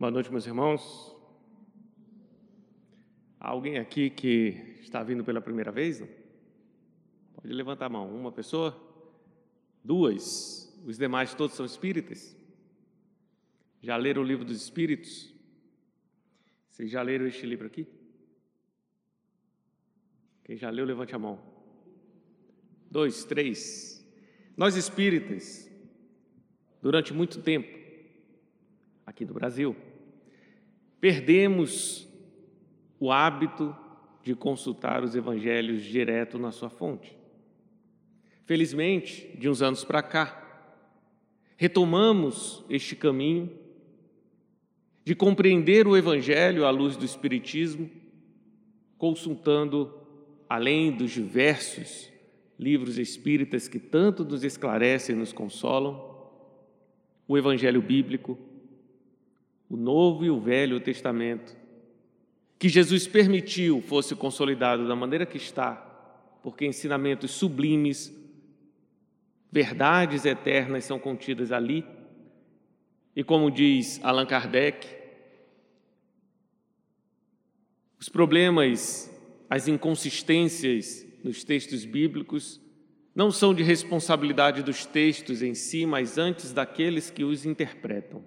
Boa noite, meus irmãos. Há alguém aqui que está vindo pela primeira vez? Pode levantar a mão. Uma pessoa? Duas. Os demais todos são espíritas? Já leram o livro dos Espíritos? Vocês já leram este livro aqui? Quem já leu, levante a mão. Dois, três. Nós espíritas, durante muito tempo, aqui do Brasil, perdemos o hábito de consultar os evangelhos direto na sua fonte. Felizmente, de uns anos para cá, retomamos este caminho de compreender o evangelho à luz do espiritismo, consultando além dos diversos livros espíritas que tanto nos esclarecem e nos consolam, o evangelho bíblico, o Novo e o Velho Testamento, que Jesus permitiu fosse consolidado da maneira que está, porque ensinamentos sublimes, verdades eternas são contidas ali. E como diz Allan Kardec, os problemas, as inconsistências nos textos bíblicos não são de responsabilidade dos textos em si, mas antes daqueles que os interpretam.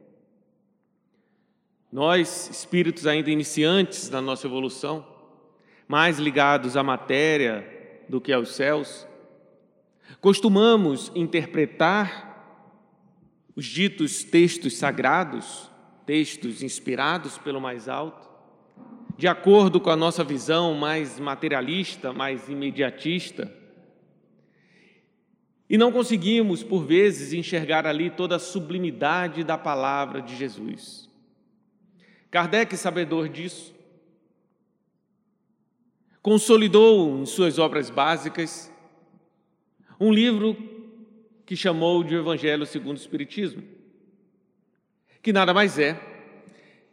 Nós, espíritos ainda iniciantes na nossa evolução, mais ligados à matéria do que aos céus, costumamos interpretar os ditos textos sagrados, textos inspirados pelo mais alto, de acordo com a nossa visão mais materialista, mais imediatista. E não conseguimos, por vezes, enxergar ali toda a sublimidade da palavra de Jesus. Kardec, sabedor disso, consolidou em suas obras básicas um livro que chamou de Evangelho segundo o Espiritismo, que nada mais é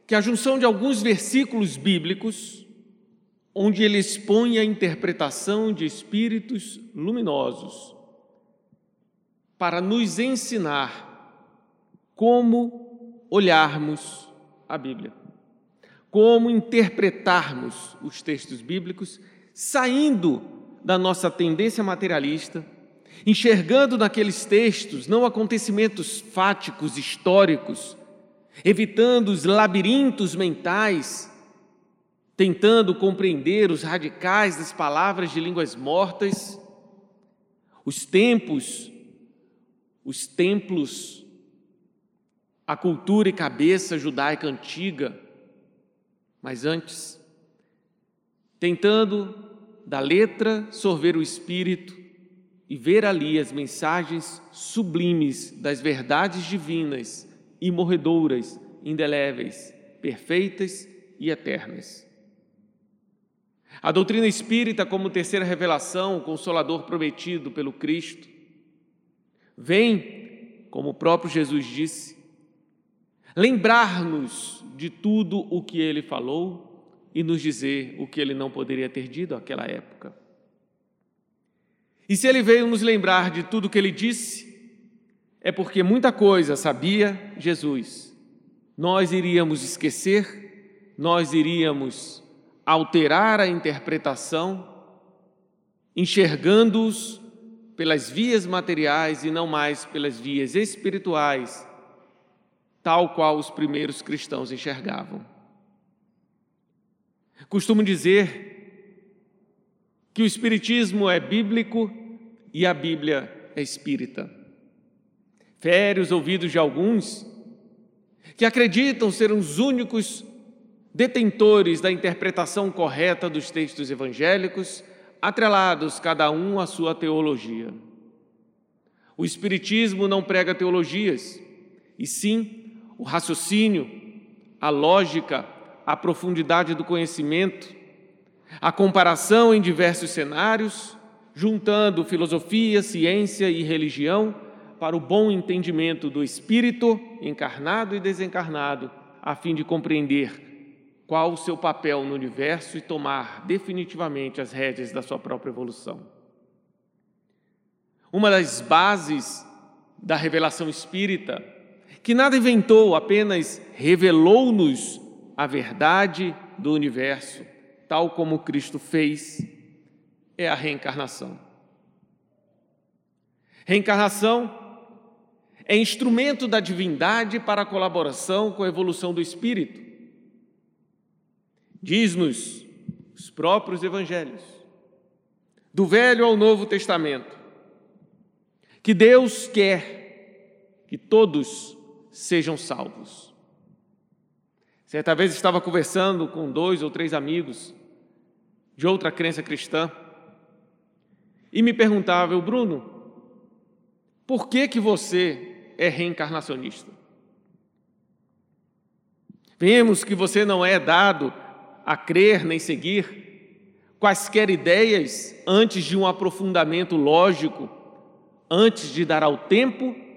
que a junção de alguns versículos bíblicos, onde ele expõe a interpretação de espíritos luminosos, para nos ensinar como olharmos a Bíblia como interpretarmos os textos bíblicos, saindo da nossa tendência materialista, enxergando naqueles textos não acontecimentos fáticos, históricos, evitando os labirintos mentais, tentando compreender os radicais das palavras de línguas mortas, os tempos, os templos, a cultura e cabeça judaica antiga, mas antes, tentando da letra sorver o espírito e ver ali as mensagens sublimes das verdades divinas, imorredouras, indeléveis, perfeitas e eternas. A doutrina espírita, como terceira revelação, o consolador prometido pelo Cristo, vem, como o próprio Jesus disse, lembrar-nos de tudo o que ele falou e nos dizer o que ele não poderia ter dito naquela época. E se ele veio nos lembrar de tudo o que ele disse, é porque muita coisa sabia Jesus. Nós iríamos esquecer, nós iríamos alterar a interpretação, enxergando-os pelas vias materiais e não mais pelas vias espirituais tal qual os primeiros cristãos enxergavam. Costumo dizer que o Espiritismo é bíblico e a Bíblia é espírita. Fere os ouvidos de alguns que acreditam ser os únicos detentores da interpretação correta dos textos evangélicos, atrelados cada um à sua teologia. O Espiritismo não prega teologias, e sim o raciocínio, a lógica, a profundidade do conhecimento, a comparação em diversos cenários, juntando filosofia, ciência e religião para o bom entendimento do espírito encarnado e desencarnado, a fim de compreender qual o seu papel no universo e tomar definitivamente as rédeas da sua própria evolução. Uma das bases da revelação espírita que nada inventou, apenas revelou-nos a verdade do universo, tal como Cristo fez, é a reencarnação. Reencarnação é instrumento da divindade para a colaboração com a evolução do espírito. Diz-nos os próprios evangelhos, do Velho ao Novo Testamento, que Deus quer que todos sejam salvos. Certa vez estava conversando com dois ou três amigos de outra crença cristã e me perguntava, Bruno, por que que você é reencarnacionista? Vemos que você não é dado a crer nem seguir quaisquer ideias antes de um aprofundamento lógico, antes de dar ao tempo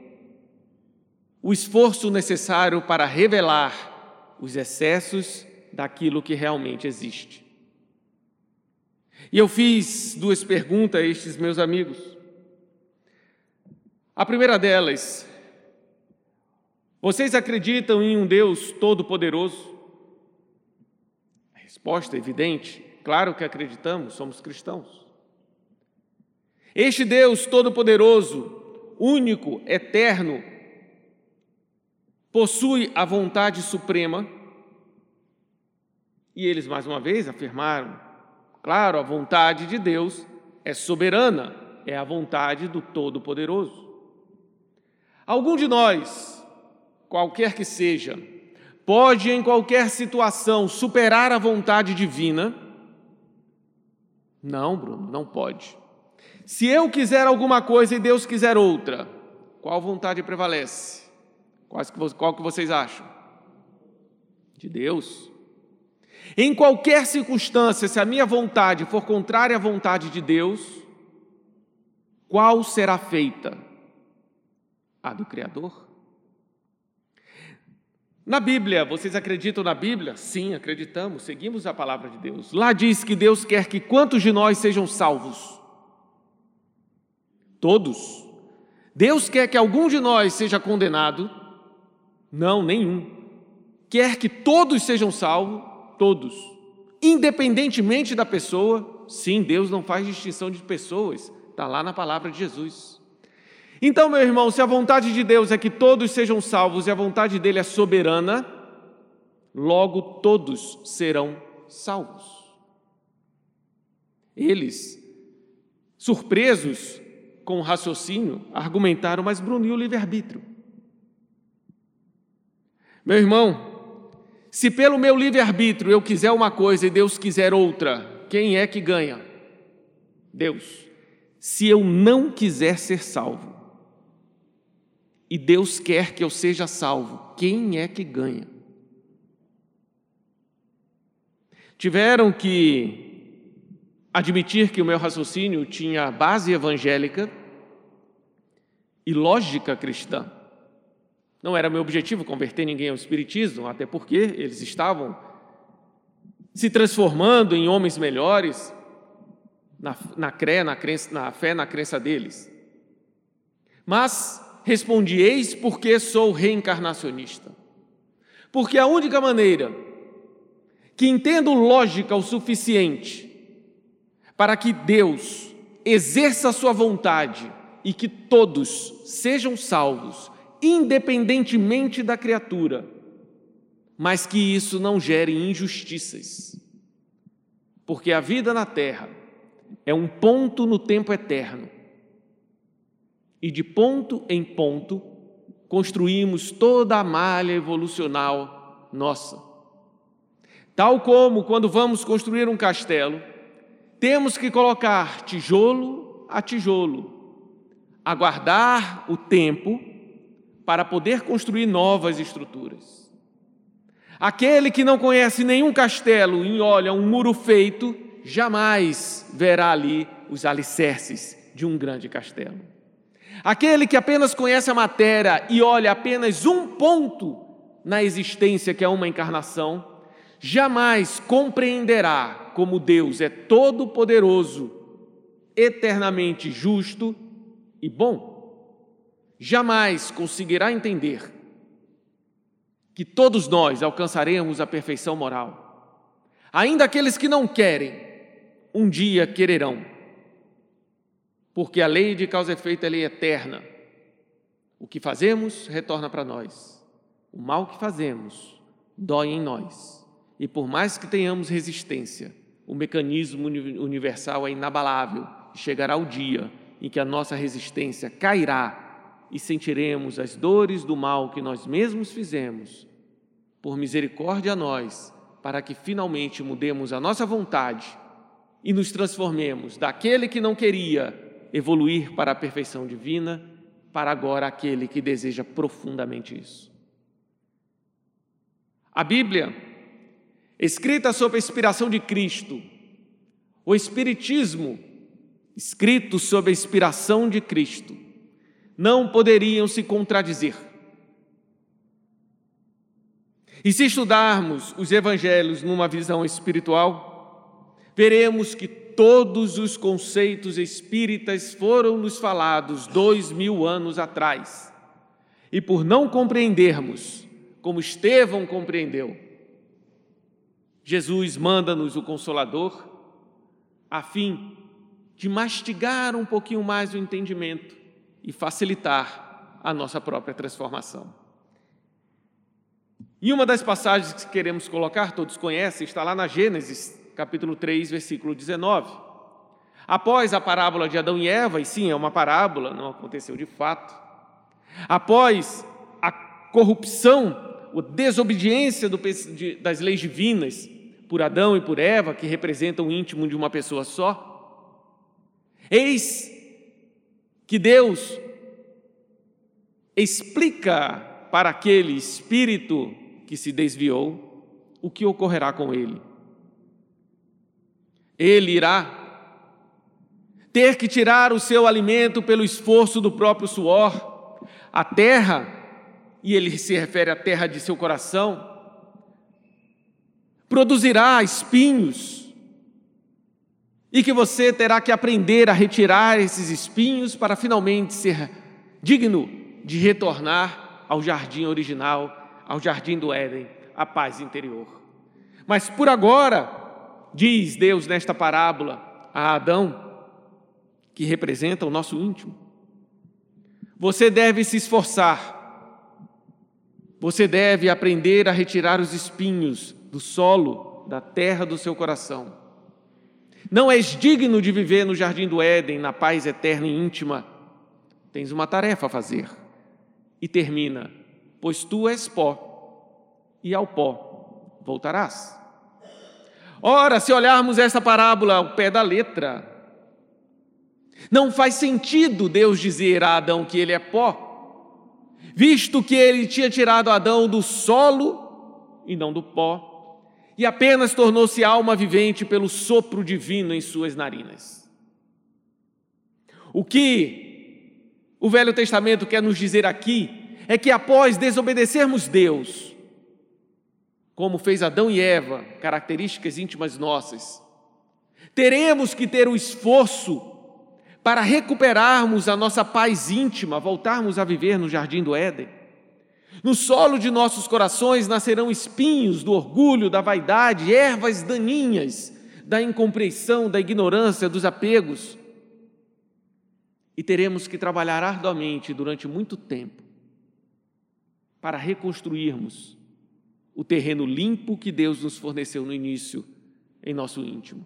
o esforço necessário para revelar os excessos daquilo que realmente existe. E eu fiz duas perguntas a estes meus amigos. A primeira delas, vocês acreditam em um Deus todo-poderoso? A resposta é evidente, claro que acreditamos, somos cristãos. Este Deus todo-poderoso, único, eterno, possui a vontade suprema, e eles mais uma vez afirmaram: claro, a vontade de Deus é soberana, é a vontade do Todo-Poderoso. Algum de nós, qualquer que seja, pode em qualquer situação superar a vontade divina? Não, Bruno, não pode. Se eu quiser alguma coisa e Deus quiser outra, qual vontade prevalece? Qual que vocês acham? De Deus. Em qualquer circunstância, se a minha vontade for contrária à vontade de Deus, qual será feita? A do Criador. Na Bíblia, vocês acreditam na Bíblia? Sim, acreditamos, seguimos a palavra de Deus. Lá diz que Deus quer que quantos de nós sejam salvos? Todos. Deus quer que algum de nós seja condenado? Não, nenhum. Quer que todos sejam salvos, todos. Independentemente da pessoa, sim, Deus não faz distinção de pessoas, está lá na palavra de Jesus. Então, meu irmão, se a vontade de Deus é que todos sejam salvos e a vontade dele é soberana, logo todos serão salvos. Eles, surpresos com o raciocínio, argumentaram, mas Bruno, e o livre-arbítrio? Meu irmão, se pelo meu livre-arbítrio eu quiser uma coisa e Deus quiser outra, quem é que ganha? Deus. Se eu não quiser ser salvo, e Deus quer que eu seja salvo, quem é que ganha? Tiveram que admitir que o meu raciocínio tinha base evangélica e lógica cristã. Não era meu objetivo converter ninguém ao Espiritismo, até porque eles estavam se transformando em homens melhores na, na, na, crença, na fé, na crença deles. Mas respondi: Eis porque sou reencarnacionista. Porque a única maneira que entendo lógica o suficiente para que Deus exerça a sua vontade e que todos sejam salvos independentemente da criatura, mas que isso não gere injustiças. Porque a vida na terra é um ponto no tempo eterno. E de ponto em ponto construímos toda a malha evolucional nossa. Tal como quando vamos construir um castelo, temos que colocar tijolo a tijolo, aguardar o tempo para poder construir novas estruturas. Aquele que não conhece nenhum castelo e olha um muro feito, jamais verá ali os alicerces de um grande castelo. Aquele que apenas conhece a matéria e olha apenas um ponto na existência, que é uma encarnação, jamais compreenderá como Deus é todo-poderoso, eternamente justo e bom jamais conseguirá entender que todos nós alcançaremos a perfeição moral. Ainda aqueles que não querem, um dia quererão. Porque a lei de causa e efeito é lei eterna. O que fazemos retorna para nós. O mal que fazemos dói em nós. E por mais que tenhamos resistência, o mecanismo universal é inabalável. Chegará o dia em que a nossa resistência cairá e sentiremos as dores do mal que nós mesmos fizemos. Por misericórdia a nós, para que finalmente mudemos a nossa vontade e nos transformemos daquele que não queria evoluir para a perfeição divina, para agora aquele que deseja profundamente isso. A Bíblia, escrita sob a inspiração de Cristo, o Espiritismo, escrito sob a inspiração de Cristo, não poderiam se contradizer. E se estudarmos os evangelhos numa visão espiritual, veremos que todos os conceitos espíritas foram nos falados dois mil anos atrás. E por não compreendermos, como Estevão compreendeu, Jesus manda-nos o Consolador a fim de mastigar um pouquinho mais o entendimento e facilitar a nossa própria transformação. E uma das passagens que queremos colocar, todos conhecem, está lá na Gênesis, capítulo 3, versículo 19. Após a parábola de Adão e Eva, e sim, é uma parábola, não aconteceu de fato. Após a corrupção, a desobediência do, de, das leis divinas por Adão e por Eva, que representam o íntimo de uma pessoa só, eis que Deus explica para aquele espírito que se desviou o que ocorrerá com ele. Ele irá ter que tirar o seu alimento pelo esforço do próprio suor, a terra, e ele se refere à terra de seu coração, produzirá espinhos, e que você terá que aprender a retirar esses espinhos para finalmente ser digno de retornar ao jardim original, ao jardim do Éden, a paz interior. Mas por agora, diz Deus nesta parábola a Adão, que representa o nosso íntimo. Você deve se esforçar, você deve aprender a retirar os espinhos do solo, da terra do seu coração. Não és digno de viver no jardim do Éden, na paz eterna e íntima. Tens uma tarefa a fazer. E termina: Pois tu és pó, e ao pó voltarás. Ora, se olharmos essa parábola ao pé da letra, não faz sentido Deus dizer a Adão que ele é pó, visto que ele tinha tirado Adão do solo e não do pó, e apenas tornou-se alma vivente pelo sopro divino em suas narinas. O que o Velho Testamento quer nos dizer aqui é que após desobedecermos Deus, como fez Adão e Eva, características íntimas nossas. Teremos que ter o esforço para recuperarmos a nossa paz íntima, voltarmos a viver no jardim do Éden. No solo de nossos corações nascerão espinhos do orgulho, da vaidade, ervas daninhas da incompreensão, da ignorância, dos apegos. E teremos que trabalhar arduamente durante muito tempo para reconstruirmos o terreno limpo que Deus nos forneceu no início em nosso íntimo.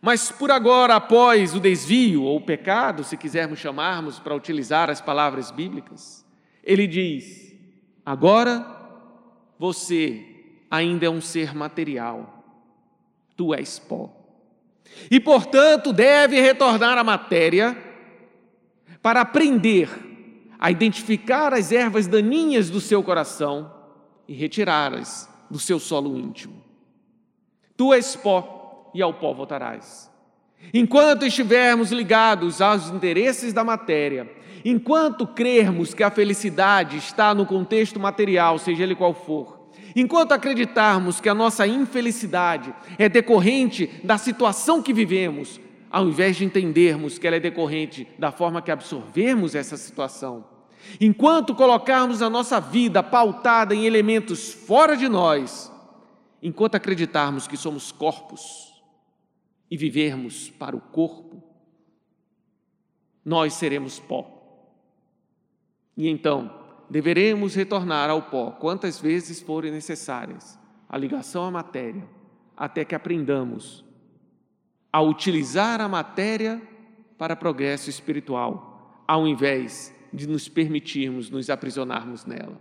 Mas por agora, após o desvio ou o pecado, se quisermos chamarmos para utilizar as palavras bíblicas, ele diz: agora você ainda é um ser material, tu és pó. E portanto deve retornar à matéria para aprender a identificar as ervas daninhas do seu coração e retirá-las do seu solo íntimo. Tu és pó e ao pó voltarás. Enquanto estivermos ligados aos interesses da matéria, enquanto crermos que a felicidade está no contexto material, seja ele qual for, enquanto acreditarmos que a nossa infelicidade é decorrente da situação que vivemos, ao invés de entendermos que ela é decorrente da forma que absorvemos essa situação, enquanto colocarmos a nossa vida pautada em elementos fora de nós, enquanto acreditarmos que somos corpos e vivermos para o corpo, nós seremos pó. E então, deveremos retornar ao pó quantas vezes forem necessárias a ligação à matéria, até que aprendamos a utilizar a matéria para progresso espiritual, ao invés de nos permitirmos nos aprisionarmos nela.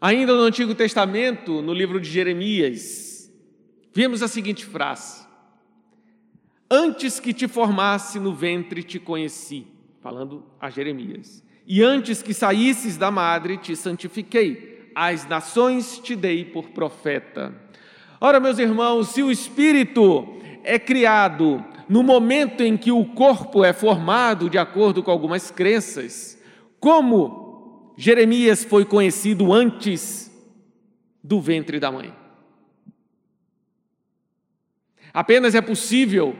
Ainda no Antigo Testamento, no livro de Jeremias, vemos a seguinte frase: Antes que te formasse no ventre te conheci, falando a Jeremias, e antes que saísses da madre te santifiquei, as nações te dei por profeta. Ora, meus irmãos, se o espírito é criado no momento em que o corpo é formado, de acordo com algumas crenças, como Jeremias foi conhecido antes do ventre da mãe. Apenas é possível,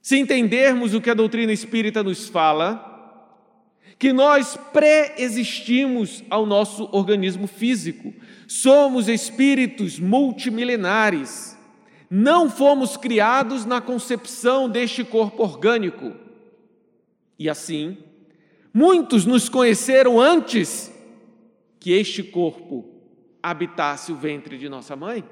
se entendermos o que a doutrina espírita nos fala, que nós pré-existimos ao nosso organismo físico. Somos espíritos multimilenares não fomos criados na concepção deste corpo orgânico. E assim, muitos nos conheceram antes que este corpo habitasse o ventre de nossa mãe.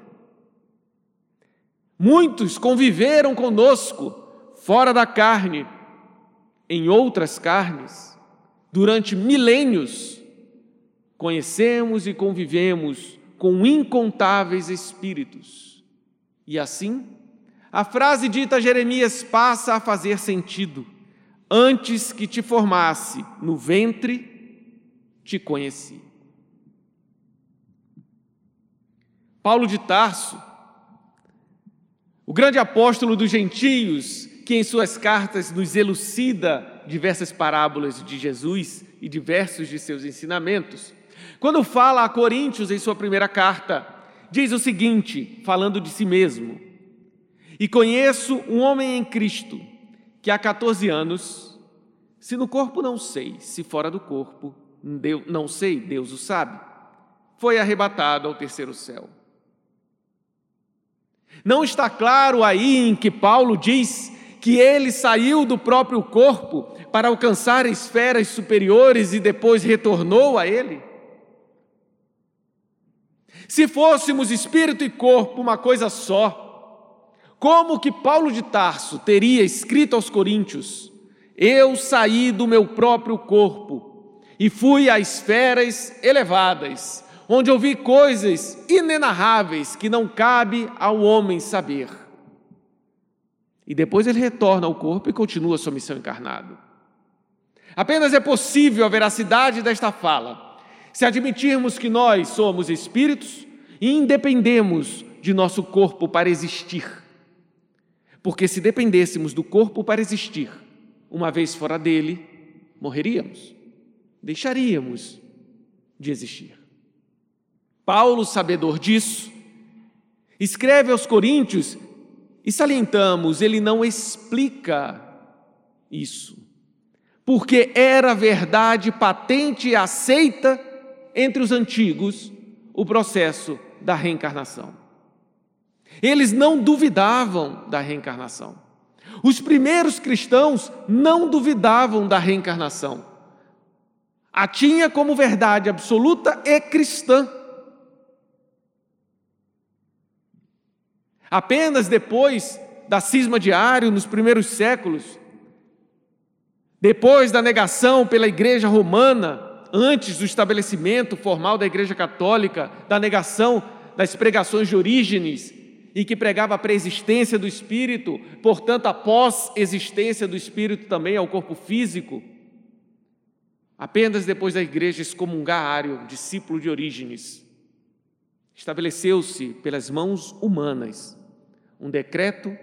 Muitos conviveram conosco fora da carne, em outras carnes, durante milênios. Conhecemos e convivemos com incontáveis espíritos e assim, a frase dita a Jeremias passa a fazer sentido. Antes que te formasse no ventre, te conheci. Paulo de Tarso, o grande apóstolo dos gentios, que em suas cartas nos elucida diversas parábolas de Jesus e diversos de seus ensinamentos, quando fala a Coríntios em sua primeira carta, diz o seguinte, falando de si mesmo: E conheço um homem em Cristo que há 14 anos, se no corpo não sei, se fora do corpo não sei, Deus o sabe, foi arrebatado ao terceiro céu. Não está claro aí em que Paulo diz que ele saiu do próprio corpo para alcançar esferas superiores e depois retornou a ele? Se fôssemos espírito e corpo uma coisa só, como que Paulo de Tarso teria escrito aos Coríntios: Eu saí do meu próprio corpo e fui a esferas elevadas, onde ouvi coisas inenarráveis que não cabe ao homem saber. E depois ele retorna ao corpo e continua sua missão encarnado. Apenas é possível a veracidade desta fala se admitirmos que nós somos espíritos e independemos de nosso corpo para existir. Porque se dependêssemos do corpo para existir, uma vez fora dele, morreríamos, deixaríamos de existir. Paulo, sabedor disso, escreve aos Coríntios e salientamos, ele não explica isso, porque era verdade patente e aceita entre os antigos o processo da reencarnação. Eles não duvidavam da reencarnação. Os primeiros cristãos não duvidavam da reencarnação. A tinha como verdade absoluta e cristã. Apenas depois da cisma diário, nos primeiros séculos, depois da negação pela Igreja Romana antes do estabelecimento formal da Igreja Católica, da negação das pregações de Orígenes, e que pregava a preexistência do Espírito, portanto, a pós-existência do Espírito também ao corpo físico. Apenas depois da igreja excomungar Ário, discípulo de Orígenes, estabeleceu-se pelas mãos humanas um decreto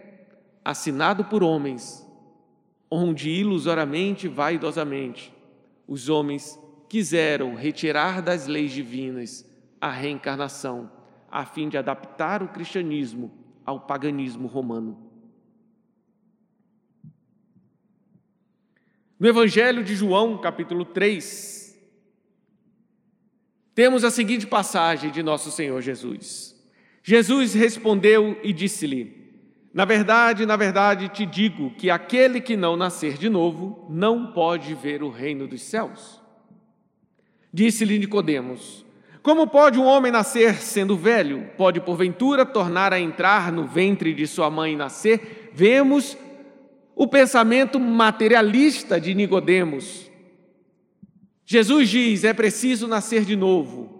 assinado por homens, onde ilusoriamente vaidosamente os homens quiseram retirar das leis divinas a reencarnação, a fim de adaptar o cristianismo ao paganismo romano. No Evangelho de João, capítulo 3, temos a seguinte passagem de nosso Senhor Jesus. Jesus respondeu e disse-lhe: Na verdade, na verdade te digo que aquele que não nascer de novo não pode ver o reino dos céus. Disse-lhe Nicodemos: Como pode um homem nascer sendo velho? Pode porventura tornar a entrar no ventre de sua mãe e nascer? Vemos o pensamento materialista de Nicodemos. Jesus diz: é preciso nascer de novo.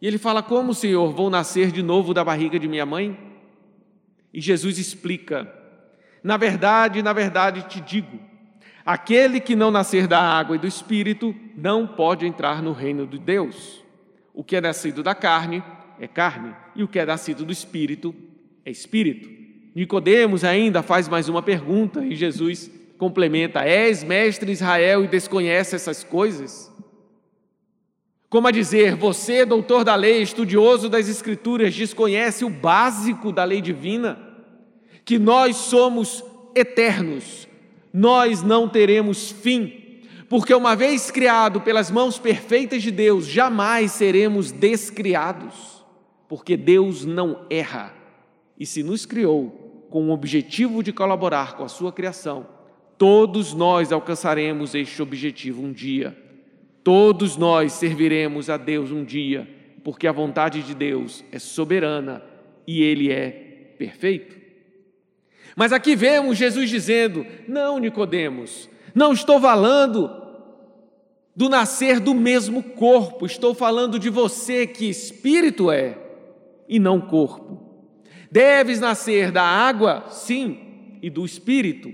E ele fala: Como, Senhor, vou nascer de novo da barriga de minha mãe? E Jesus explica: Na verdade, na verdade te digo, aquele que não nascer da água e do espírito não pode entrar no reino de Deus. O que é nascido da carne é carne, e o que é nascido do espírito é espírito. Nicodemos ainda faz mais uma pergunta e Jesus complementa: És mestre Israel e desconhece essas coisas? Como a dizer, você, doutor da lei, estudioso das Escrituras, desconhece o básico da lei divina? Que nós somos eternos, nós não teremos fim, porque uma vez criado pelas mãos perfeitas de Deus, jamais seremos descriados, porque Deus não erra, e se nos criou com o objetivo de colaborar com a sua criação, todos nós alcançaremos este objetivo um dia. Todos nós serviremos a Deus um dia, porque a vontade de Deus é soberana e Ele é perfeito. Mas aqui vemos Jesus dizendo: Não, Nicodemos, não estou falando do nascer do mesmo corpo, estou falando de você que espírito é e não corpo. Deves nascer da água, sim, e do espírito.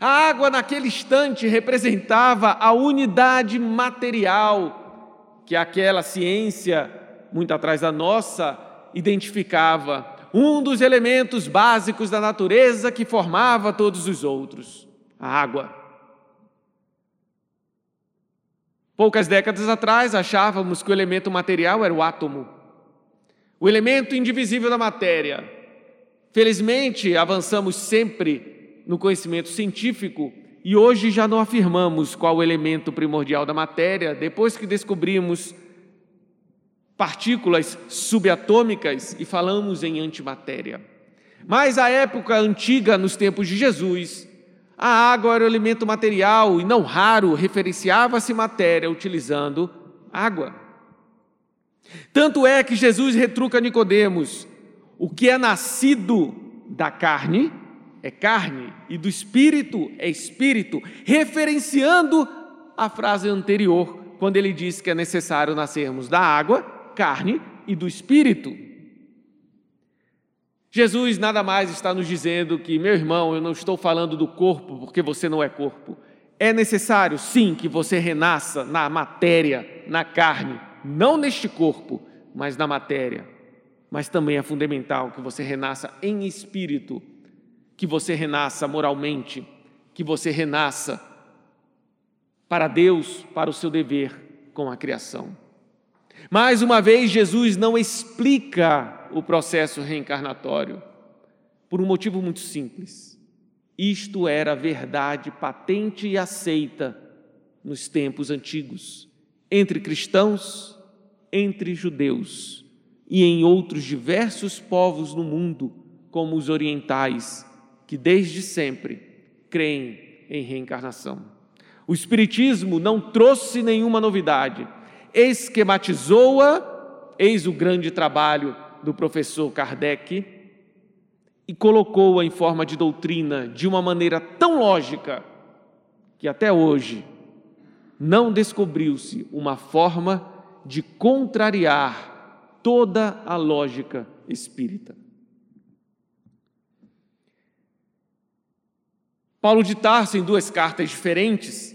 A água, naquele instante, representava a unidade material que aquela ciência, muito atrás da nossa, identificava. Um dos elementos básicos da natureza que formava todos os outros: a água. Poucas décadas atrás, achávamos que o elemento material era o átomo, o elemento indivisível da matéria. Felizmente, avançamos sempre no conhecimento científico e hoje já não afirmamos qual o elemento primordial da matéria, depois que descobrimos partículas subatômicas e falamos em antimatéria. Mas a época antiga, nos tempos de Jesus, a água era o elemento material e não raro referenciava-se matéria utilizando água. Tanto é que Jesus retruca Nicodemos: o que é nascido da carne é carne e do espírito é espírito, referenciando a frase anterior, quando ele diz que é necessário nascermos da água, carne e do espírito. Jesus nada mais está nos dizendo que, meu irmão, eu não estou falando do corpo porque você não é corpo. É necessário, sim, que você renasça na matéria, na carne, não neste corpo, mas na matéria. Mas também é fundamental que você renasça em espírito que você renasça moralmente, que você renasça para Deus, para o seu dever com a criação. Mais uma vez, Jesus não explica o processo reencarnatório, por um motivo muito simples. Isto era verdade patente e aceita nos tempos antigos, entre cristãos, entre judeus e em outros diversos povos no mundo, como os orientais que desde sempre creem em reencarnação. O Espiritismo não trouxe nenhuma novidade, esquematizou-a, eis o grande trabalho do professor Kardec, e colocou-a em forma de doutrina de uma maneira tão lógica que até hoje não descobriu-se uma forma de contrariar toda a lógica espírita. Paulo de Tarso, em duas cartas diferentes,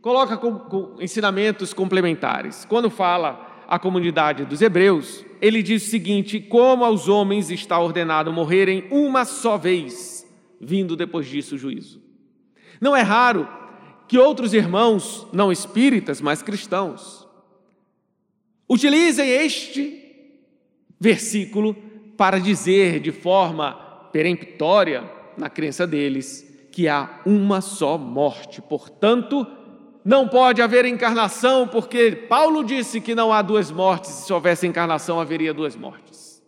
coloca com, com ensinamentos complementares. Quando fala à comunidade dos hebreus, ele diz o seguinte: Como aos homens está ordenado morrerem uma só vez, vindo depois disso o juízo. Não é raro que outros irmãos, não espíritas, mas cristãos, utilizem este versículo para dizer de forma peremptória, na crença deles, que há uma só morte. Portanto, não pode haver encarnação, porque Paulo disse que não há duas mortes, se houvesse encarnação haveria duas mortes.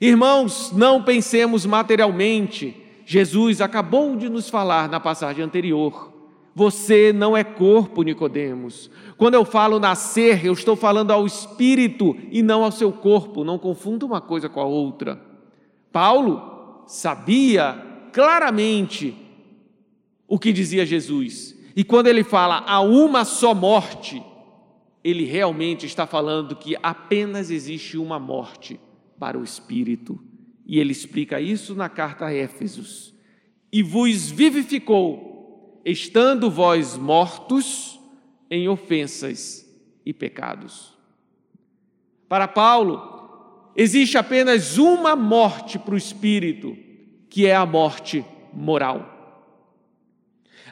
Irmãos, não pensemos materialmente. Jesus acabou de nos falar na passagem anterior. Você não é corpo, Nicodemos. Quando eu falo nascer, eu estou falando ao espírito e não ao seu corpo. Não confunda uma coisa com a outra. Paulo sabia claramente o que dizia Jesus. E quando ele fala a uma só morte, ele realmente está falando que apenas existe uma morte para o espírito. E ele explica isso na carta a Éfesos. E vos vivificou, estando vós mortos em ofensas e pecados. Para Paulo, existe apenas uma morte para o espírito, que é a morte moral.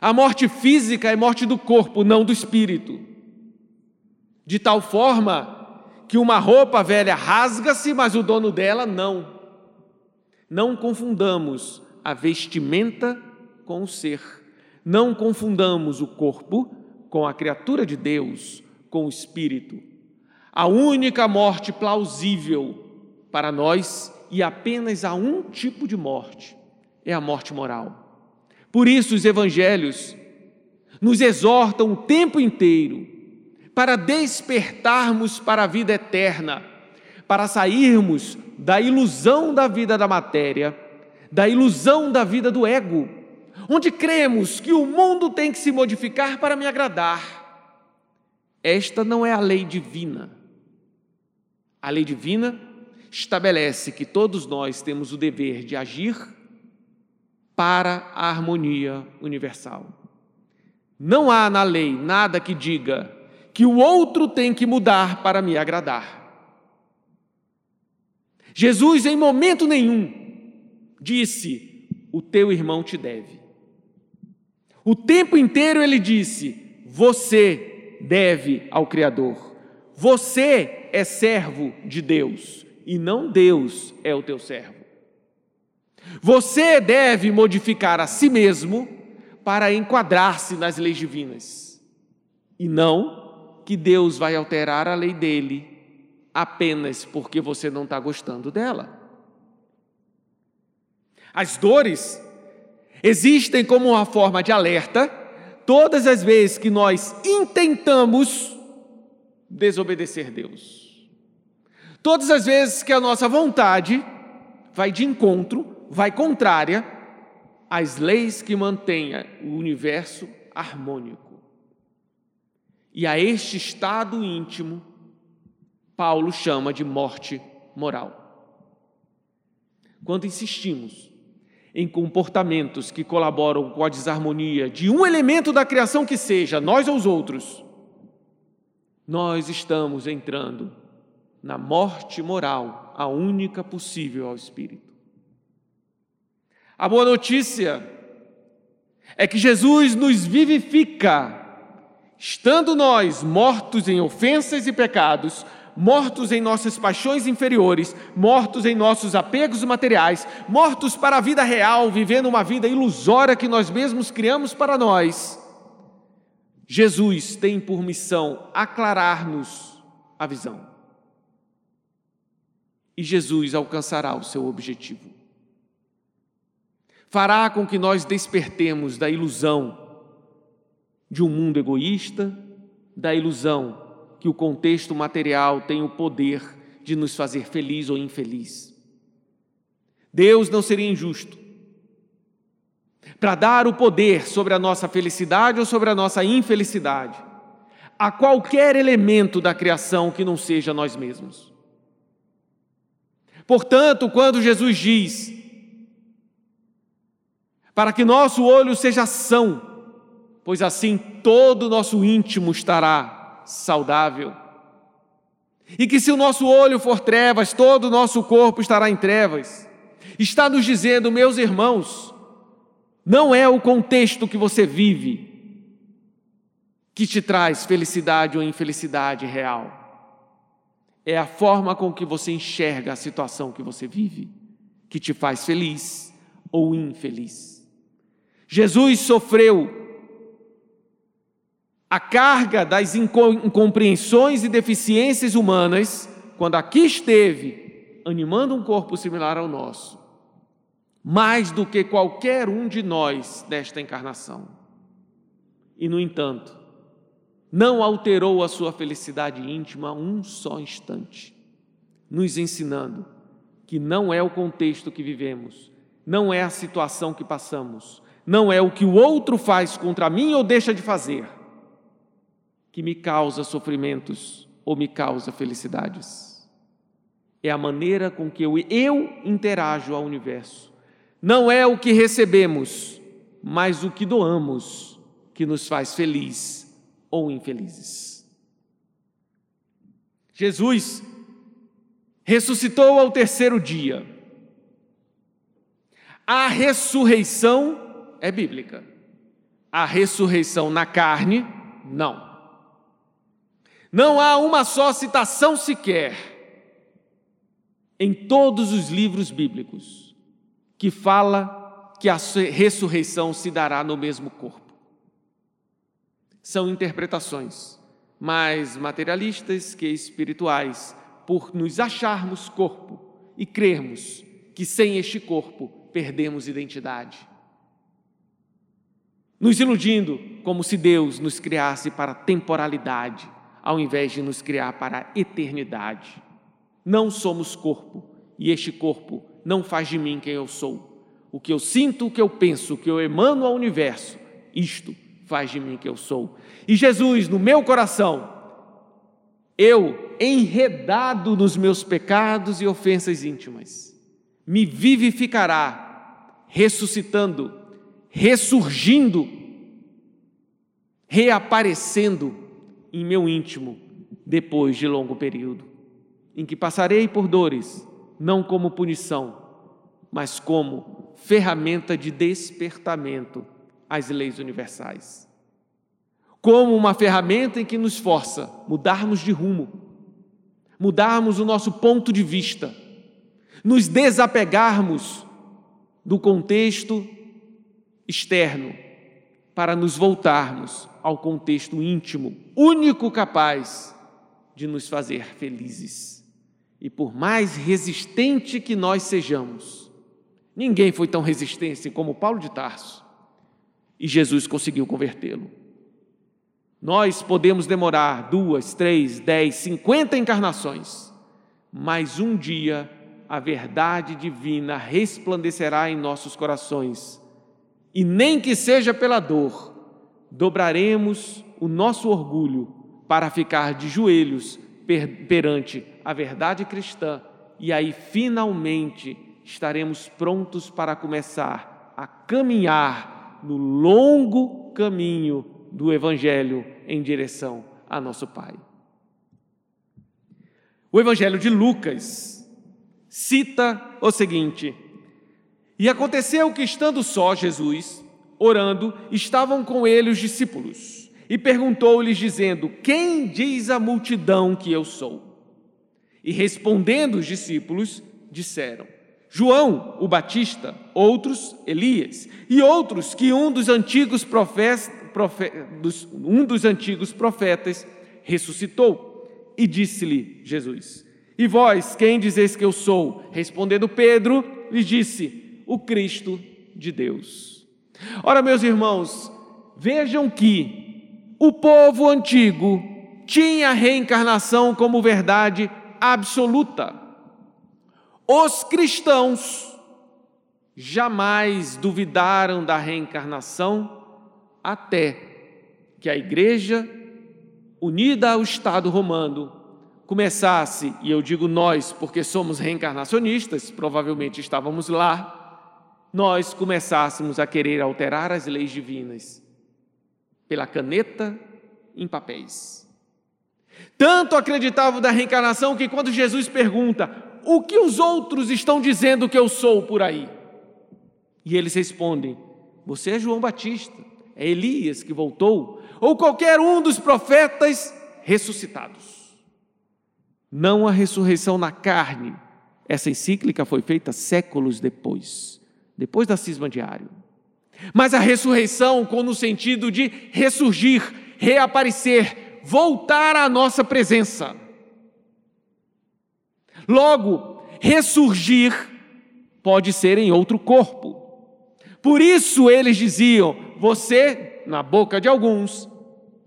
A morte física é morte do corpo, não do espírito. De tal forma que uma roupa velha rasga-se, mas o dono dela não. Não confundamos a vestimenta com o ser. Não confundamos o corpo com a criatura de Deus, com o espírito. A única morte plausível para nós e apenas há um tipo de morte é a morte moral. Por isso, os evangelhos nos exortam o tempo inteiro para despertarmos para a vida eterna, para sairmos da ilusão da vida da matéria, da ilusão da vida do ego, onde cremos que o mundo tem que se modificar para me agradar. Esta não é a lei divina. A lei divina estabelece que todos nós temos o dever de agir para a harmonia universal. Não há na lei nada que diga que o outro tem que mudar para me agradar. Jesus, em momento nenhum, disse: O teu irmão te deve. O tempo inteiro ele disse: Você deve ao Criador. Você é servo de Deus e não Deus é o teu servo. Você deve modificar a si mesmo para enquadrar-se nas leis divinas, e não que Deus vai alterar a lei dele apenas porque você não está gostando dela. As dores existem como uma forma de alerta todas as vezes que nós intentamos desobedecer Deus. Todas as vezes que a nossa vontade vai de encontro vai contrária às leis que mantenha o universo harmônico. E a este estado íntimo, Paulo chama de morte moral. Quando insistimos em comportamentos que colaboram com a desarmonia de um elemento da criação que seja, nós ou os outros, nós estamos entrando na morte moral, a única possível ao espírito. A boa notícia é que Jesus nos vivifica, estando nós mortos em ofensas e pecados, mortos em nossas paixões inferiores, mortos em nossos apegos materiais, mortos para a vida real, vivendo uma vida ilusória que nós mesmos criamos para nós. Jesus tem por missão aclarar-nos a visão. E Jesus alcançará o seu objetivo fará com que nós despertemos da ilusão de um mundo egoísta, da ilusão que o contexto material tem o poder de nos fazer feliz ou infeliz. Deus não seria injusto para dar o poder sobre a nossa felicidade ou sobre a nossa infelicidade a qualquer elemento da criação que não seja nós mesmos. Portanto, quando Jesus diz para que nosso olho seja são, pois assim todo o nosso íntimo estará saudável. E que se o nosso olho for trevas, todo o nosso corpo estará em trevas. Está nos dizendo, meus irmãos, não é o contexto que você vive que te traz felicidade ou infelicidade real. É a forma com que você enxerga a situação que você vive que te faz feliz ou infeliz. Jesus sofreu a carga das incompreensões e deficiências humanas, quando aqui esteve, animando um corpo similar ao nosso, mais do que qualquer um de nós desta encarnação. E, no entanto, não alterou a sua felicidade íntima um só instante, nos ensinando que não é o contexto que vivemos, não é a situação que passamos, não é o que o outro faz contra mim ou deixa de fazer que me causa sofrimentos ou me causa felicidades. É a maneira com que eu, eu interajo ao universo. Não é o que recebemos, mas o que doamos que nos faz feliz ou infelizes. Jesus ressuscitou ao terceiro dia. A ressurreição é bíblica. A ressurreição na carne, não. Não há uma só citação sequer em todos os livros bíblicos que fala que a ressurreição se dará no mesmo corpo. São interpretações mais materialistas que espirituais, por nos acharmos corpo e crermos que sem este corpo perdemos identidade. Nos iludindo como se Deus nos criasse para temporalidade ao invés de nos criar para a eternidade. Não somos corpo, e este corpo não faz de mim quem eu sou. O que eu sinto, o que eu penso, o que eu emano ao universo, isto faz de mim quem eu sou. E Jesus, no meu coração, eu, enredado nos meus pecados e ofensas íntimas, me vivificará, ressuscitando, ressurgindo, reaparecendo em meu íntimo depois de longo período, em que passarei por dores, não como punição, mas como ferramenta de despertamento às leis universais. Como uma ferramenta em que nos força mudarmos de rumo, mudarmos o nosso ponto de vista, nos desapegarmos do contexto externo para nos voltarmos ao contexto íntimo, único capaz de nos fazer felizes. E por mais resistente que nós sejamos, ninguém foi tão resistente como Paulo de Tarso, e Jesus conseguiu convertê-lo. Nós podemos demorar duas, três, dez, cinquenta encarnações, mas um dia a verdade divina resplandecerá em nossos corações, e nem que seja pela dor, dobraremos o nosso orgulho para ficar de joelhos perante a verdade cristã e aí finalmente estaremos prontos para começar a caminhar no longo caminho do Evangelho em direção a nosso Pai. O Evangelho de Lucas cita o seguinte: E aconteceu que, estando só Jesus, orando, estavam com ele os discípulos. E perguntou-lhes, dizendo: Quem diz a multidão que eu sou? E respondendo os discípulos, disseram: João, o Batista, outros, Elias, e outros que um dos antigos profetas, um dos antigos profetas ressuscitou. E disse-lhe Jesus: E vós, quem dizeis que eu sou? Respondendo Pedro, lhe disse: O Cristo de Deus. Ora, meus irmãos, vejam que o povo antigo tinha a reencarnação como verdade absoluta. Os cristãos jamais duvidaram da reencarnação até que a igreja, unida ao Estado romano, começasse, e eu digo nós porque somos reencarnacionistas, provavelmente estávamos lá, nós começássemos a querer alterar as leis divinas pela caneta em papéis. Tanto acreditavam da reencarnação que quando Jesus pergunta: "O que os outros estão dizendo que eu sou por aí?" E eles respondem: "Você é João Batista, é Elias que voltou, ou qualquer um dos profetas ressuscitados." Não a ressurreição na carne. Essa encíclica foi feita séculos depois depois da cisma diário. Mas a ressurreição com no sentido de ressurgir, reaparecer, voltar à nossa presença. Logo, ressurgir pode ser em outro corpo. Por isso eles diziam: você, na boca de alguns,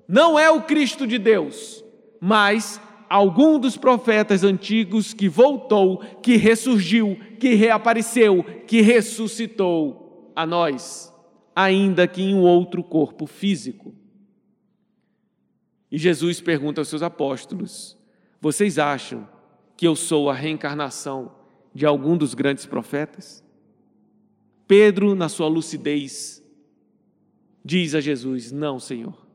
não é o Cristo de Deus, mas algum dos profetas antigos que voltou, que ressurgiu, que reapareceu, que ressuscitou a nós, ainda que em um outro corpo físico. E Jesus pergunta aos seus apóstolos: Vocês acham que eu sou a reencarnação de algum dos grandes profetas? Pedro, na sua lucidez, diz a Jesus: Não, Senhor.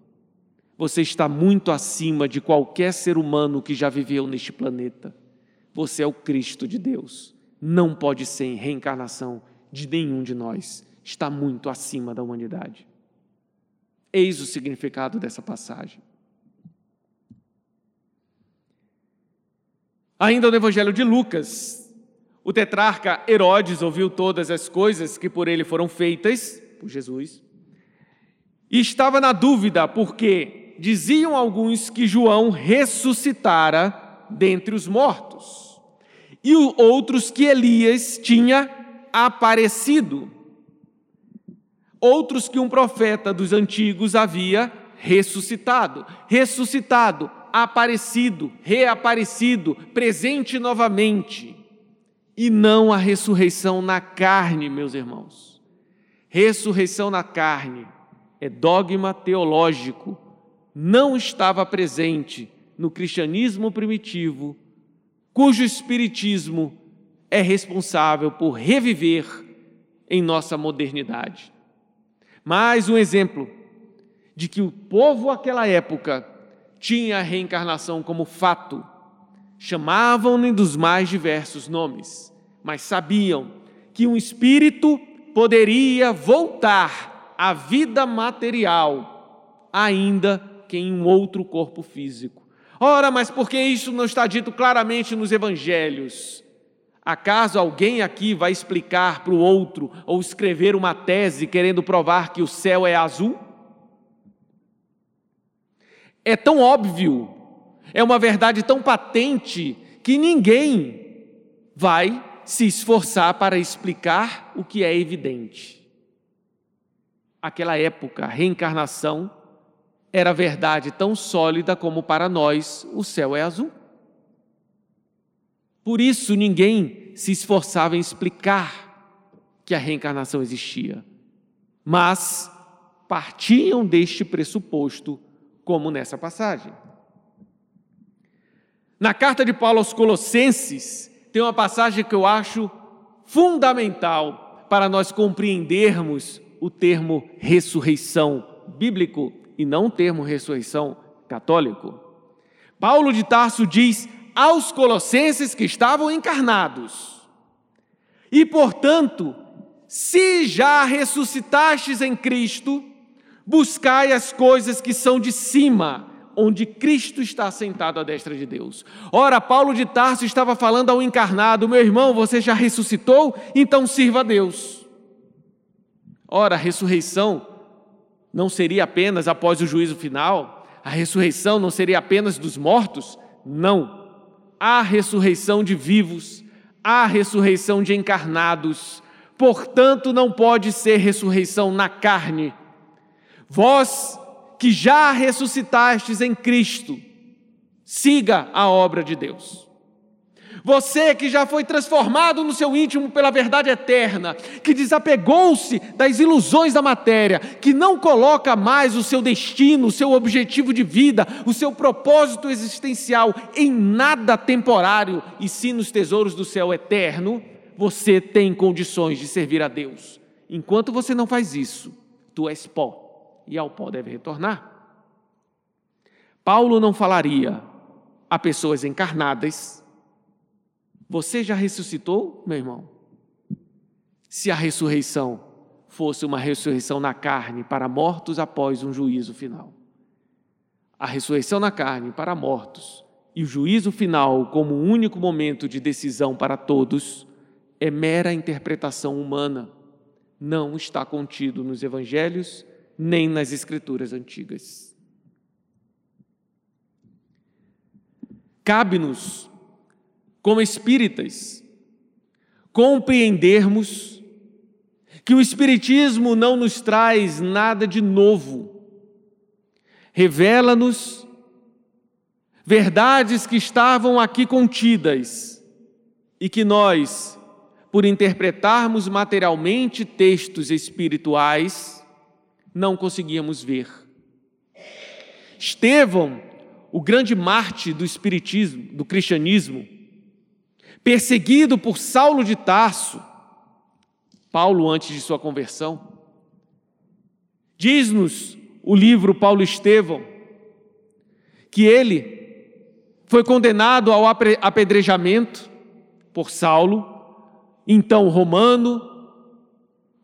Você está muito acima de qualquer ser humano que já viveu neste planeta. Você é o Cristo de Deus. Não pode ser reencarnação de nenhum de nós. Está muito acima da humanidade. Eis o significado dessa passagem. Ainda no Evangelho de Lucas, o tetrarca Herodes ouviu todas as coisas que por ele foram feitas, por Jesus, e estava na dúvida, porque diziam alguns que João ressuscitara dentre os mortos, e outros que Elias tinha aparecido, outros que um profeta dos antigos havia ressuscitado, ressuscitado, aparecido, reaparecido, presente novamente, e não a ressurreição na carne, meus irmãos. Ressurreição na carne é dogma teológico não estava presente no cristianismo primitivo, cujo espiritismo é responsável por reviver em nossa modernidade. Mais um exemplo de que o povo daquela época tinha a reencarnação como fato. Chamavam-no dos mais diversos nomes, mas sabiam que um espírito poderia voltar à vida material, ainda que em um outro corpo físico. Ora, mas por que isso não está dito claramente nos evangelhos? Acaso alguém aqui vai explicar para o outro ou escrever uma tese querendo provar que o céu é azul? É tão óbvio, é uma verdade tão patente que ninguém vai se esforçar para explicar o que é evidente. Aquela época, a reencarnação era verdade tão sólida como para nós o céu é azul. Por isso ninguém se esforçava em explicar que a reencarnação existia, mas partiam deste pressuposto, como nessa passagem. Na carta de Paulo aos Colossenses, tem uma passagem que eu acho fundamental para nós compreendermos o termo ressurreição bíblico e não o termo ressurreição católico. Paulo de Tarso diz aos colossenses que estavam encarnados: E portanto, se já ressuscitastes em Cristo, buscai as coisas que são de cima, onde Cristo está sentado à destra de Deus. Ora, Paulo de Tarso estava falando ao encarnado: meu irmão, você já ressuscitou? Então sirva a Deus. Ora, a ressurreição não seria apenas após o juízo final? A ressurreição não seria apenas dos mortos? Não. Há ressurreição de vivos, há ressurreição de encarnados. Portanto, não pode ser ressurreição na carne. Vós que já ressuscitastes em Cristo, siga a obra de Deus. Você que já foi transformado no seu íntimo pela verdade eterna, que desapegou-se das ilusões da matéria, que não coloca mais o seu destino, o seu objetivo de vida, o seu propósito existencial em nada temporário e sim nos tesouros do céu eterno, você tem condições de servir a Deus. Enquanto você não faz isso, tu és pó e ao pó deve retornar. Paulo não falaria a pessoas encarnadas você já ressuscitou, meu irmão? Se a ressurreição fosse uma ressurreição na carne para mortos após um juízo final. A ressurreição na carne para mortos e o juízo final como um único momento de decisão para todos é mera interpretação humana, não está contido nos evangelhos nem nas Escrituras antigas. Cabe-nos, como espíritas, compreendermos que o Espiritismo não nos traz nada de novo, revela-nos verdades que estavam aqui contidas e que nós, por interpretarmos materialmente textos espirituais, não conseguíamos ver. Estevão, o grande mártir do espiritismo, do cristianismo, perseguido por Saulo de Tarso, Paulo antes de sua conversão, diz-nos o livro Paulo Estevão que ele foi condenado ao apedrejamento por Saulo, então romano,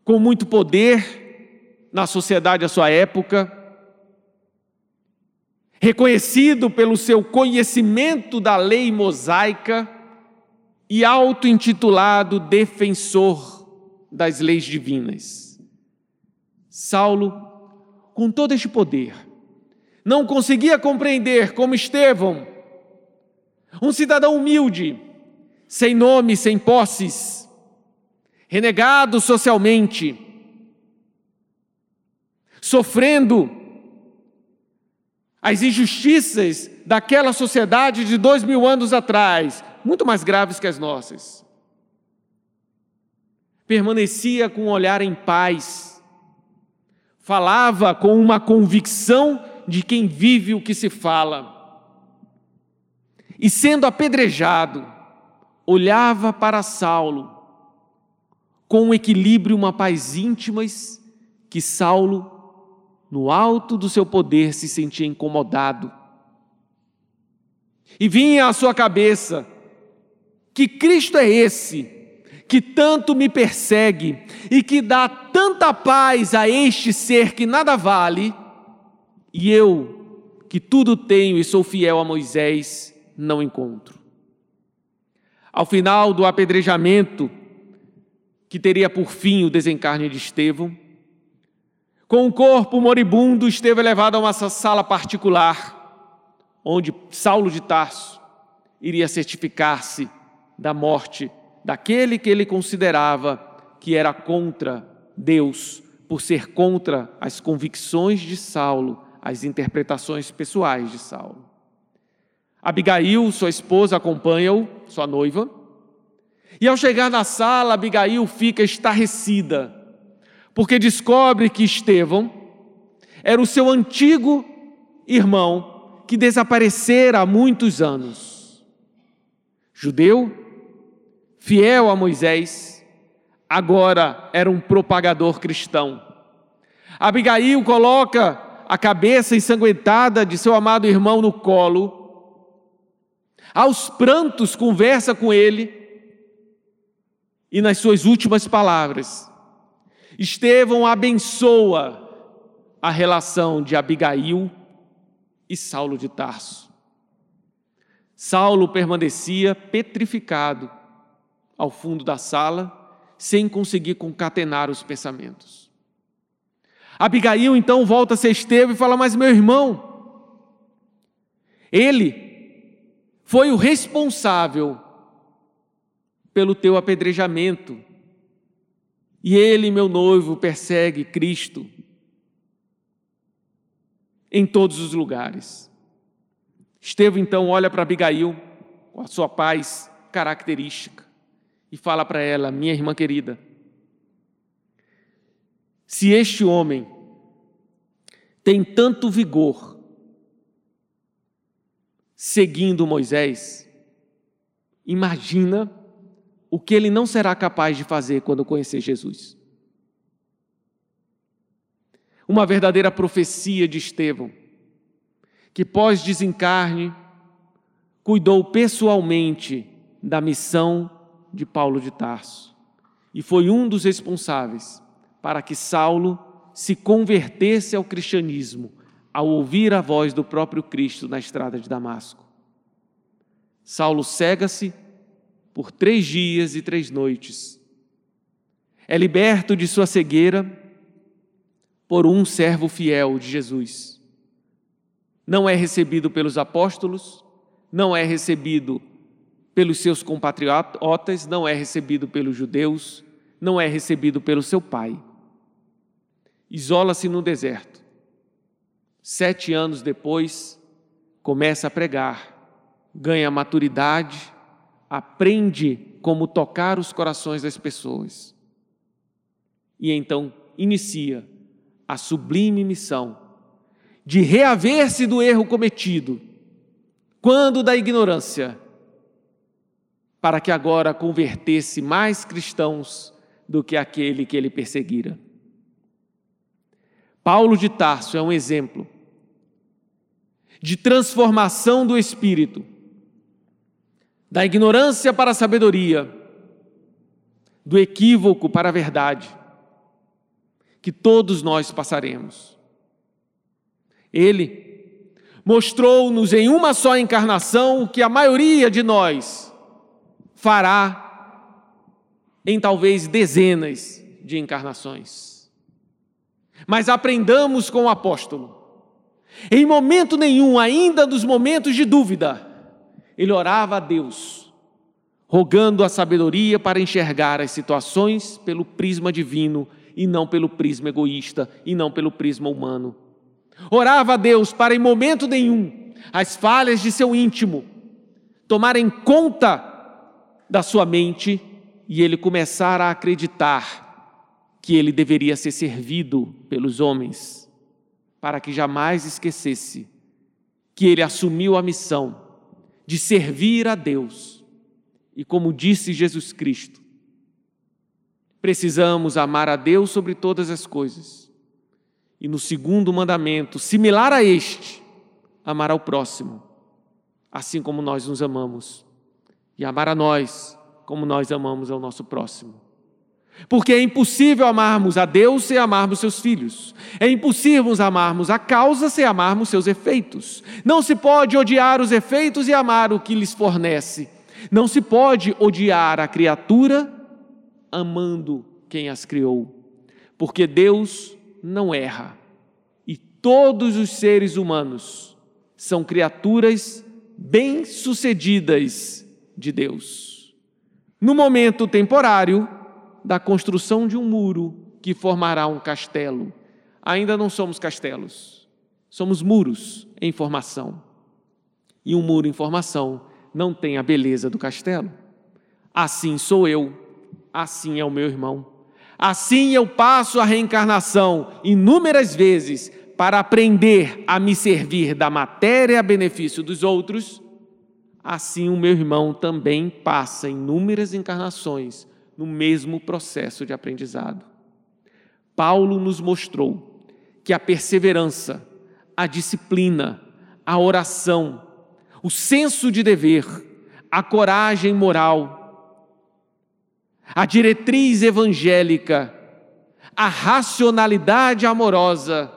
com muito poder na sociedade da sua época, reconhecido pelo seu conhecimento da lei mosaica e auto-intitulado defensor das leis divinas. Saulo, com todo este poder, não conseguia compreender como Estevão, um cidadão humilde, sem nome, sem posses, renegado socialmente, sofrendo as injustiças daquela sociedade de dois mil anos atrás, muito mais graves que as nossas. Permanecia com um olhar em paz, falava com uma convicção de quem vive o que se fala e sendo apedrejado, olhava para Saulo com um equilíbrio, uma paz íntimas, que Saulo, no alto do seu poder, se sentia incomodado. E vinha à sua cabeça: que Cristo é esse que tanto me persegue e que dá tanta paz a este ser que nada vale, e eu, que tudo tenho e sou fiel a Moisés, não encontro. Ao final do apedrejamento, que teria por fim o desencarne de Estevão, com o corpo moribundo, Estevão é levado a uma sala particular, onde Saulo de Tarso iria certificar-se da morte daquele que ele considerava que era contra Deus, por ser contra as convicções de Saulo, as interpretações pessoais de Saulo. Abigail, sua esposa, acompanha-o, sua noiva. E ao chegar na sala, Abigail fica estarrecida, porque descobre que Estevão era o seu antigo irmão que desaparecera há muitos anos. Judeu, fiel a Moisés, agora era um propagador cristão. Abigail coloca a cabeça ensanguentada de seu amado irmão no colo aos prantos, conversa com ele, e nas suas últimas palavras, Estevão abençoa a relação de Abigail e Saulo de Tarso. Saulo permanecia petrificado ao fundo da sala, sem conseguir concatenar os pensamentos. Abigail então volta a ser Estevão e fala: Mas meu irmão, ele foi o responsável pelo teu apedrejamento. E ele, meu noivo, persegue Cristo em todos os lugares. Estevão então olha para Abigail, com a sua paz característica, e fala para ela: Minha irmã querida, se este homem tem tanto vigor seguindo Moisés, imagina o que ele não será capaz de fazer quando conhecer Jesus. Uma verdadeira profecia de Estevão, que pós-desencarne cuidou pessoalmente da missão de Paulo de Tarso e foi um dos responsáveis para que Saulo se convertesse ao cristianismo ao ouvir a voz do próprio Cristo na estrada de Damasco. Saulo cega-se por três dias e três noites. É liberto de sua cegueira por um servo fiel de Jesus. Não é recebido pelos apóstolos, não é recebido pelos seus compatriotas, não é recebido pelos judeus, não é recebido pelo seu pai. Isola-se no deserto. Sete anos depois, começa a pregar, ganha maturidade, aprende como tocar os corações das pessoas. E então inicia a sublime missão de reaver-se do erro cometido, quando da ignorância, para que agora convertesse mais cristãos do que aquele que ele perseguira. Paulo de Tarso é um exemplo de transformação do espírito, da ignorância para a sabedoria, do equívoco para a verdade, que todos nós passaremos. Ele mostrou-nos em uma só encarnação o que a maioria de nós fará em talvez dezenas de encarnações. Mas aprendamos com o apóstolo. Em momento nenhum, ainda nos momentos de dúvida, ele orava a Deus, rogando a sabedoria para enxergar as situações pelo prisma divino e não pelo prisma egoísta e não pelo prisma humano. Orava a Deus para, em momento nenhum, as falhas de seu íntimo tomarem conta da sua mente e ele começar a acreditar que ele deveria ser servido pelos homens, para que jamais esquecesse que ele assumiu a missão de servir a Deus. E como disse Jesus Cristo, precisamos amar a Deus sobre todas as coisas. E no segundo mandamento, similar a este, amar ao próximo, assim como nós nos amamos, e amar a nós como nós amamos ao nosso próximo. Porque é impossível amarmos a Deus sem amarmos seus filhos. É impossível amarmos a causa sem amarmos seus efeitos. Não se pode odiar os efeitos e amar o que lhes fornece. Não se pode odiar a criatura amando quem as criou. Porque Deus não erra. E todos os seres humanos são criaturas bem-sucedidas de Deus. No momento temporário, da construção de um muro que formará um castelo. Ainda não somos castelos, somos muros em formação. E um muro em formação não tem a beleza do castelo. Assim sou eu, assim é o meu irmão. Assim eu passo a reencarnação inúmeras vezes para aprender a me servir da matéria a benefício dos outros. Assim o meu irmão também passa inúmeras encarnações no mesmo processo de aprendizado. Paulo nos mostrou que a perseverança, a disciplina, a oração, o senso de dever, a coragem moral, a diretriz evangélica, a racionalidade amorosa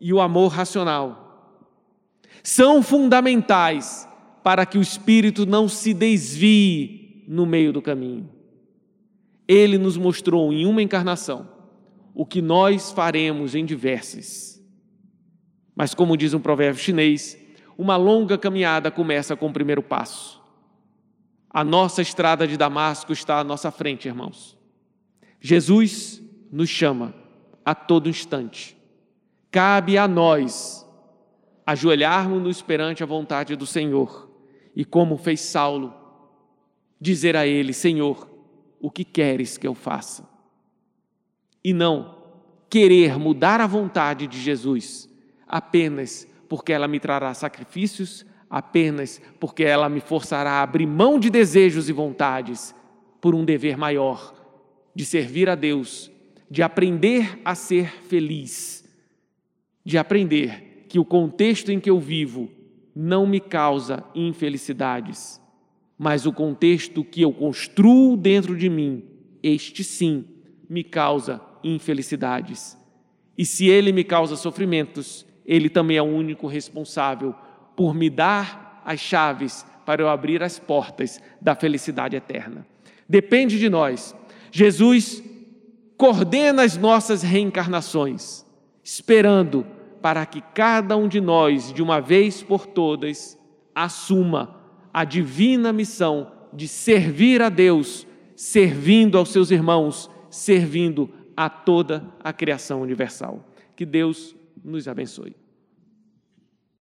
e o amor racional são fundamentais para que o espírito não se desvie no meio do caminho. Ele nos mostrou em uma encarnação o que nós faremos em diversas. Mas, como diz um provérbio chinês, uma longa caminhada começa com o primeiro passo. A nossa estrada de Damasco está à nossa frente, irmãos. Jesus nos chama a todo instante. Cabe a nós ajoelharmos-nos perante a vontade do Senhor e, como fez Saulo, dizer a Ele: Senhor, o que queres que eu faça. E não querer mudar a vontade de Jesus apenas porque ela me trará sacrifícios, apenas porque ela me forçará a abrir mão de desejos e vontades por um dever maior de servir a Deus, de aprender a ser feliz, de aprender que o contexto em que eu vivo não me causa infelicidades mas o contexto que eu construo dentro de mim, este sim, me causa infelicidades. E se ele me causa sofrimentos, ele também é o único responsável por me dar as chaves para eu abrir as portas da felicidade eterna. Depende de nós. Jesus coordena as nossas reencarnações, esperando para que cada um de nós, de uma vez por todas, assuma a divina missão de servir a Deus, servindo aos seus irmãos, servindo a toda a criação universal. Que Deus nos abençoe.